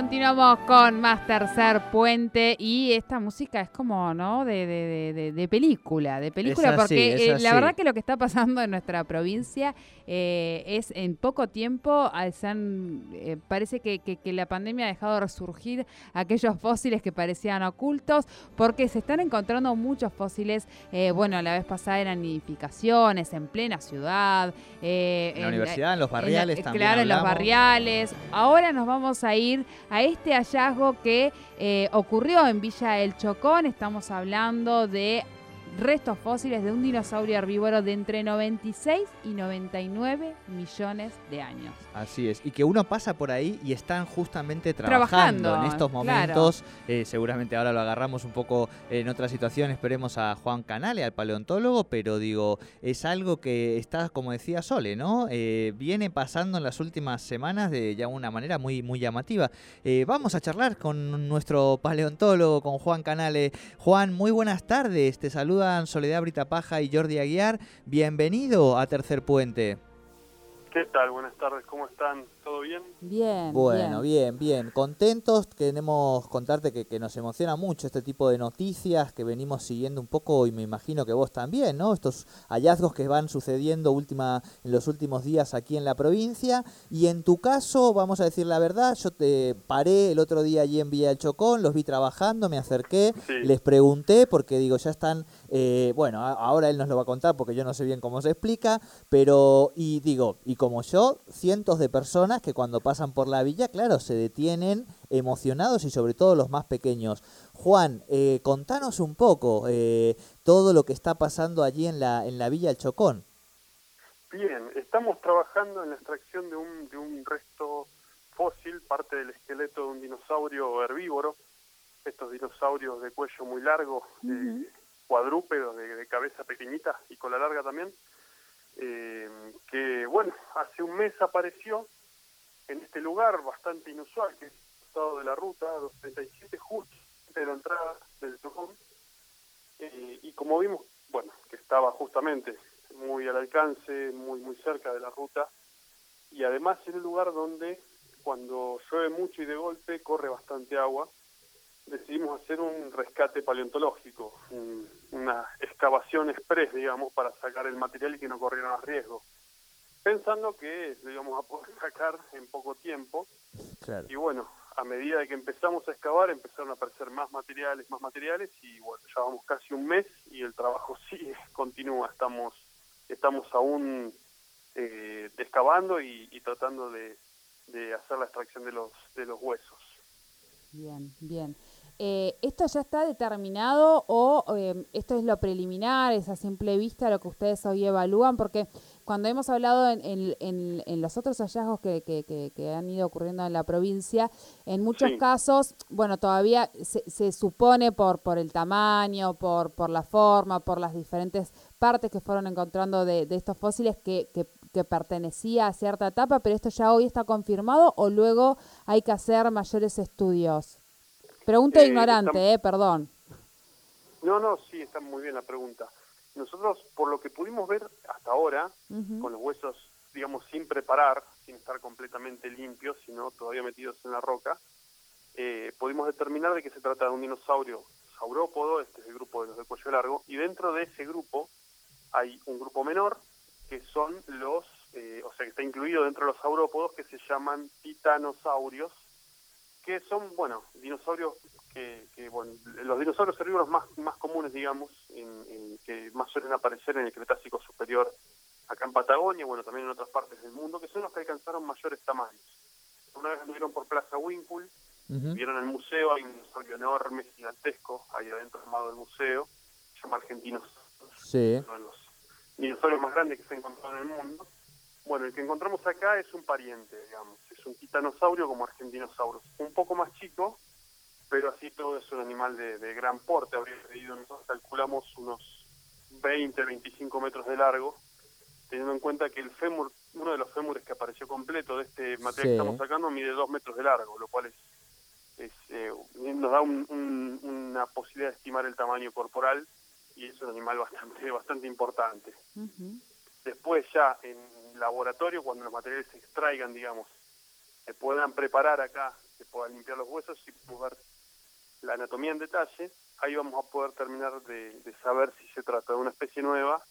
Continuamos con más tercer puente y esta música es como, ¿no? De, de, de, de película, de película, así, porque eh, la verdad que lo que está pasando en nuestra provincia eh, es en poco tiempo, se han, eh, parece que, que- que la pandemia ha dejado resurgir aquellos fósiles que parecían ocultos, porque se están encontrando muchos fósiles, eh, bueno, la vez pasada eran nidificaciones en plena ciudad. En la universidad, en los en la- barriales también Claro, en los barriales. Ahora nos vamos a ir a este hallazgo que eh, ocurrió en Villa El Chocón. Estamos hablando de restos fósiles de un dinosaurio herbívoro de entre 96 y 99 millones de años. Así es, y que uno pasa por ahí y están justamente Trabajando, trabajando, en estos claro. momentos. Eh, seguramente ahora lo agarramos un poco en otra situación, esperemos a Juan Canale, al paleontólogo, pero digo, es algo que está, como decía Sole, ¿no? Eh, viene pasando en las últimas semanas de ya una manera muy, muy llamativa. Eh, vamos a charlar con nuestro paleontólogo, con Juan Canale. Juan, muy buenas tardes, te saludan Soledad Britapaja y Jordi Aguiar. Bienvenido a Tercer Puente. ¿Qué tal? Buenas tardes, ¿cómo están? ¿Todo bien? Bien. Bueno, bien, bien. Contentos, queremos contarte que, que nos emociona mucho este tipo de noticias que venimos siguiendo un poco y me imagino que vos también, ¿no? Estos hallazgos que van sucediendo última, en los últimos días aquí en la provincia. Y en tu caso, vamos a decir la verdad, yo te paré el otro día allí en Villa del Chocón, los vi trabajando, me acerqué, Sí. les pregunté porque digo, ya están, eh, bueno, a- ahora él nos lo va a contar porque yo no sé bien cómo se explica, pero, y digo, y como yo, cientos de personas que cuando pasan por la villa, claro, se detienen emocionados y sobre todo los más pequeños. Juan, eh, contanos un poco eh, todo lo que está pasando allí en la, en la villa El Chocón. Bien, estamos trabajando en la extracción de un, de un resto fósil, parte del esqueleto de un dinosaurio herbívoro, estos dinosaurios de cuello muy largo, eh, cuadrúpedos, de, de cabeza pequeñita y cola larga también, eh, que bueno, hace un mes apareció en este lugar bastante inusual, que es el estado de la ruta 237, justo de la entrada del Chocón, Eh, y como vimos, bueno, que estaba justamente muy al alcance, muy muy cerca de la ruta, y además en un lugar donde cuando llueve mucho y de golpe corre bastante agua, decidimos hacer un rescate paleontológico, un- una excavación express, digamos, para sacar el material y que no corriera más riesgo, pensando que lo íbamos a poder sacar en poco tiempo, Claro. y bueno, a medida de que empezamos a excavar, empezaron a aparecer más materiales, más materiales, y bueno, ya vamos casi un mes y el trabajo sigue, continúa. Estamos, estamos aún eh, excavando y, y tratando de, de hacer la extracción de los, de los huesos. Bien, bien. Eh, ¿Esto ya está determinado o eh, esto es lo preliminar, es a simple vista lo que ustedes hoy evalúan? Porque cuando hemos hablado en, en- en- en los otros hallazgos que, que- que- que han ido ocurriendo en la provincia, en muchos Sí. casos, bueno, todavía se, se supone por, por el tamaño, por, por la forma, por las diferentes partes que fueron encontrando de, de estos fósiles que, que- que pertenecía a cierta etapa, pero esto ya hoy está confirmado o luego hay que hacer mayores estudios. Pregunta Eh, ignorante, eh, perdón. No, no, sí, está muy bien la pregunta. Nosotros, por lo que pudimos ver hasta ahora, con los huesos, digamos, sin preparar, sin estar completamente limpios, sino todavía metidos en la roca, eh, pudimos determinar de que se trata de un dinosaurio saurópodo, este es el grupo de los de cuello largo, y dentro de ese grupo hay un grupo menor, que son los, eh, o sea, que está incluido dentro de los saurópodos, que se llaman titanosaurios, que son, bueno, dinosaurios que, que, bueno, los dinosaurios herbívoros más, más comunes, digamos, en- en- que más suelen aparecer en el Cretácico superior acá en Patagonia, bueno, también en otras partes del mundo, que son los que alcanzaron mayores tamaños. Una vez anduvieron por Plaza Winkle, vieron el museo, hay un dinosaurio enorme, gigantesco, ahí adentro armado del museo, se llama Argentinos, Sí. uno de los dinosaurios más grandes que se ha encontrado en el mundo. Bueno, el que encontramos acá es un pariente, digamos, es un titanosaurio como Argentinosaurus, un poco más chico, pero así todo es un animal de, de gran porte, habría medido, nosotros calculamos unos 20, 25 metros de largo, teniendo en cuenta que el fémur uno de los fémures que apareció completo de este material Sí. que estamos sacando mide dos metros de largo, lo cual es, es, eh, nos da un- un- una posibilidad de estimar el tamaño corporal y es un animal bastante bastante importante. Después ya en laboratorio, cuando los materiales se extraigan, digamos, se puedan preparar acá, se puedan limpiar los huesos y podemos ver la anatomía en detalle, ahí vamos a poder terminar de, de saber si se trata de una especie nueva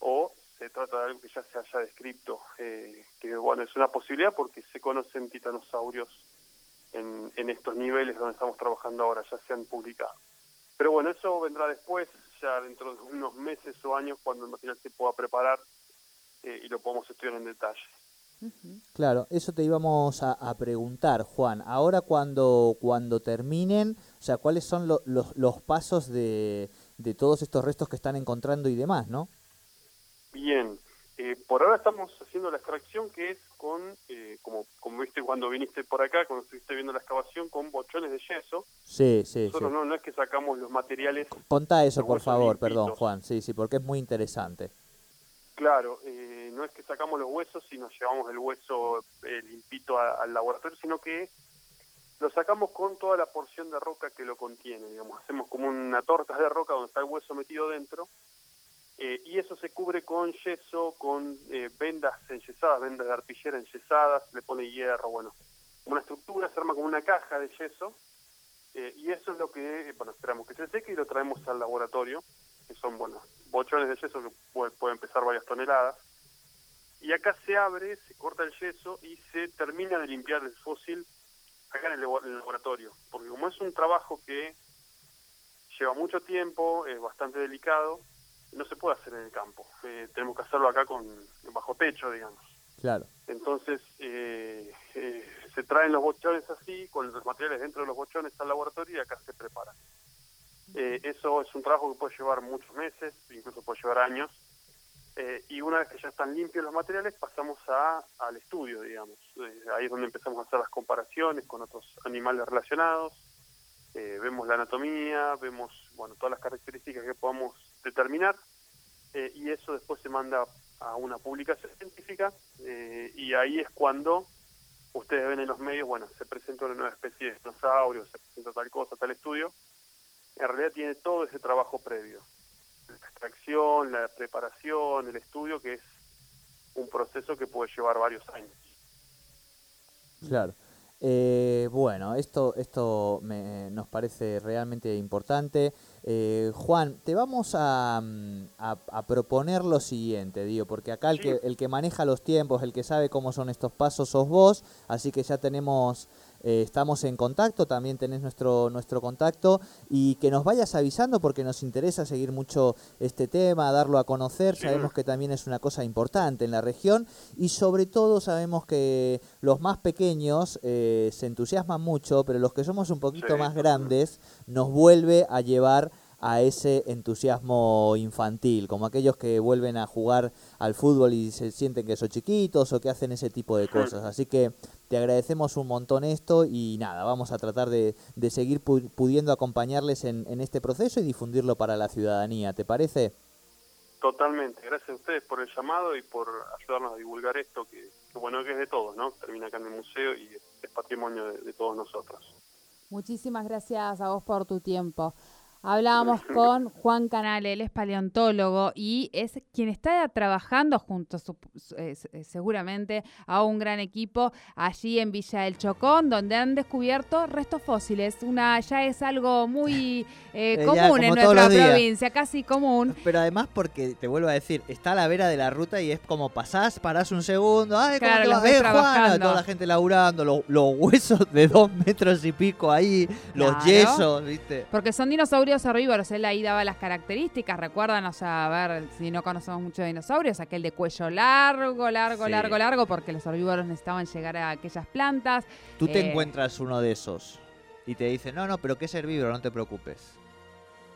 o se trata de algo que ya se haya descrito, eh, que bueno, es una posibilidad porque se conocen titanosaurios en, en estos niveles donde estamos trabajando ahora, ya se han publicado. Pero bueno, eso vendrá después, ya dentro de unos meses o años, cuando el material se pueda preparar eh, y lo podamos estudiar en detalle. Claro, eso te íbamos a, a preguntar, Juan. Ahora cuando, cuando terminen, o sea, ¿cuáles son lo- los, los pasos de, de todos estos restos que están encontrando y demás, no? Bien, eh, por ahora estamos haciendo la extracción que es con, eh, como, como viste cuando viniste por acá, cuando estuviste viendo la excavación, con bochones de yeso. Sí, sí, sí. Nosotros no, no es que sacamos los materiales, Contá eso, por favor, limpitos. perdón, Juan. Sí, sí, porque es muy interesante. Claro, eh, no es que sacamos los huesos y nos llevamos el hueso eh, limpito al laboratorio, sino que lo sacamos con toda la porción de roca que lo contiene, digamos, hacemos como una torta de roca donde está el hueso metido dentro eh, y eso se cubre con yeso, con eh, vendas enyesadas, vendas de arpillera enyesadas, le pone hierro, bueno, una estructura, se arma como una caja de yeso eh, y eso es lo que, eh, bueno, esperamos que se seque y lo traemos al laboratorio, que son, bueno, bochones de yeso que puede- pueden pesar varias toneladas. Y acá se abre, se corta el yeso y se termina de limpiar el fósil acá en el, laboratorio. Porque como es un trabajo que lleva mucho tiempo, es bastante delicado, no se puede hacer en el campo. Eh, tenemos que hacerlo acá con bajo techo, digamos. Claro. Entonces eh, eh, se traen los bochones así, con los materiales dentro de los bochones al laboratorio y acá se preparan. Eh, eso es un trabajo que puede llevar muchos meses, incluso puede llevar años. Eh, y una vez que ya están limpios los materiales, pasamos a, al estudio, digamos. Eh, ahí es donde empezamos a hacer las comparaciones con otros animales relacionados. Eh, vemos la anatomía, vemos bueno todas las características que podamos determinar. y eso después se manda a una publicación científica. y ahí es cuando ustedes ven en los medios, bueno, se presenta una nueva especie de dinosaurio, se presenta tal cosa, tal estudio. En realidad tiene todo ese trabajo previo la extracción, la preparación, el estudio, que es un proceso que puede llevar varios años. Claro. Eh, bueno, esto, esto me- nos parece realmente importante. Eh, Juan, te vamos a, mm, a- a proponer lo siguiente, digo, porque acá el Sí. que, el que maneja los tiempos, el que sabe cómo son estos pasos, sos vos, así que ya tenemos, eh, estamos en contacto, también tenés nuestro, nuestro contacto, y que nos vayas avisando porque nos interesa seguir mucho este tema, darlo a conocer, Sí. sabemos que también es una cosa importante en la región, y sobre todo sabemos que los más pequeños eh, se entusiasman mucho, pero los que somos un poquito Sí, más grandes nos vuelve a llevar a ese entusiasmo infantil, como aquellos que vuelven a jugar al fútbol y se sienten que son chiquitos o que hacen ese tipo de cosas. Así que te agradecemos un montón esto y nada, vamos a tratar de, de seguir pu- pudiendo acompañarles en, en este proceso y difundirlo para la ciudadanía. ¿Te parece? Totalmente. Gracias a ustedes por el llamado y por ayudarnos a divulgar esto, que, que bueno, que es de todos, ¿no? Termina acá en el museo y es, patrimonio de, de todos nosotros. Muchísimas gracias a vos por tu tiempo. Hablábamos con Juan Canal, él es paleontólogo y es quien está trabajando junto, su- eh, se- seguramente, a un gran equipo allí en Villa del Chocón, donde han descubierto restos fósiles. Una ya es algo muy eh, Eh, ya, común en nuestra provincia, casi común. Pero además porque, te vuelvo a decir, está a la vera de la ruta y es como pasás, parás un segundo, ay, ¿cómo Claro, los ves Eh, Juana, toda la gente laburando, lo- los huesos de dos metros y pico ahí, los Claro. yesos, ¿viste? Porque son dinosaurios herbívoros, él ahí daba las características, recuerdan, o sea, a ver, si no conocemos mucho de dinosaurios, aquel de cuello largo, largo, Sí. largo, largo, porque los herbívoros necesitaban llegar a aquellas plantas. Tú te Eh. encuentras uno de esos y te dicen, no, no, pero que es herbívoro, no te preocupes.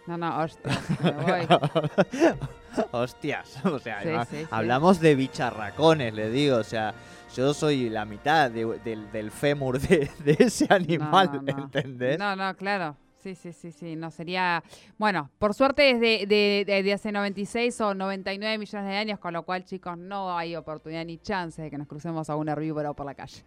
No, no, hostia, me voy. Hostias, o sea, Sí, además, sí, sí. hablamos de bicharracones, le digo, o sea, yo soy la mitad de- del, del fémur de, de ese animal, no, no. ¿entendés? No, no, claro. Sí, sí, sí, sí, no sería... Bueno, por suerte es de, de, de, hace 96 o 99 millones de años, con lo cual, chicos, no hay oportunidad ni chance de que nos crucemos a un herbívoro por la calle.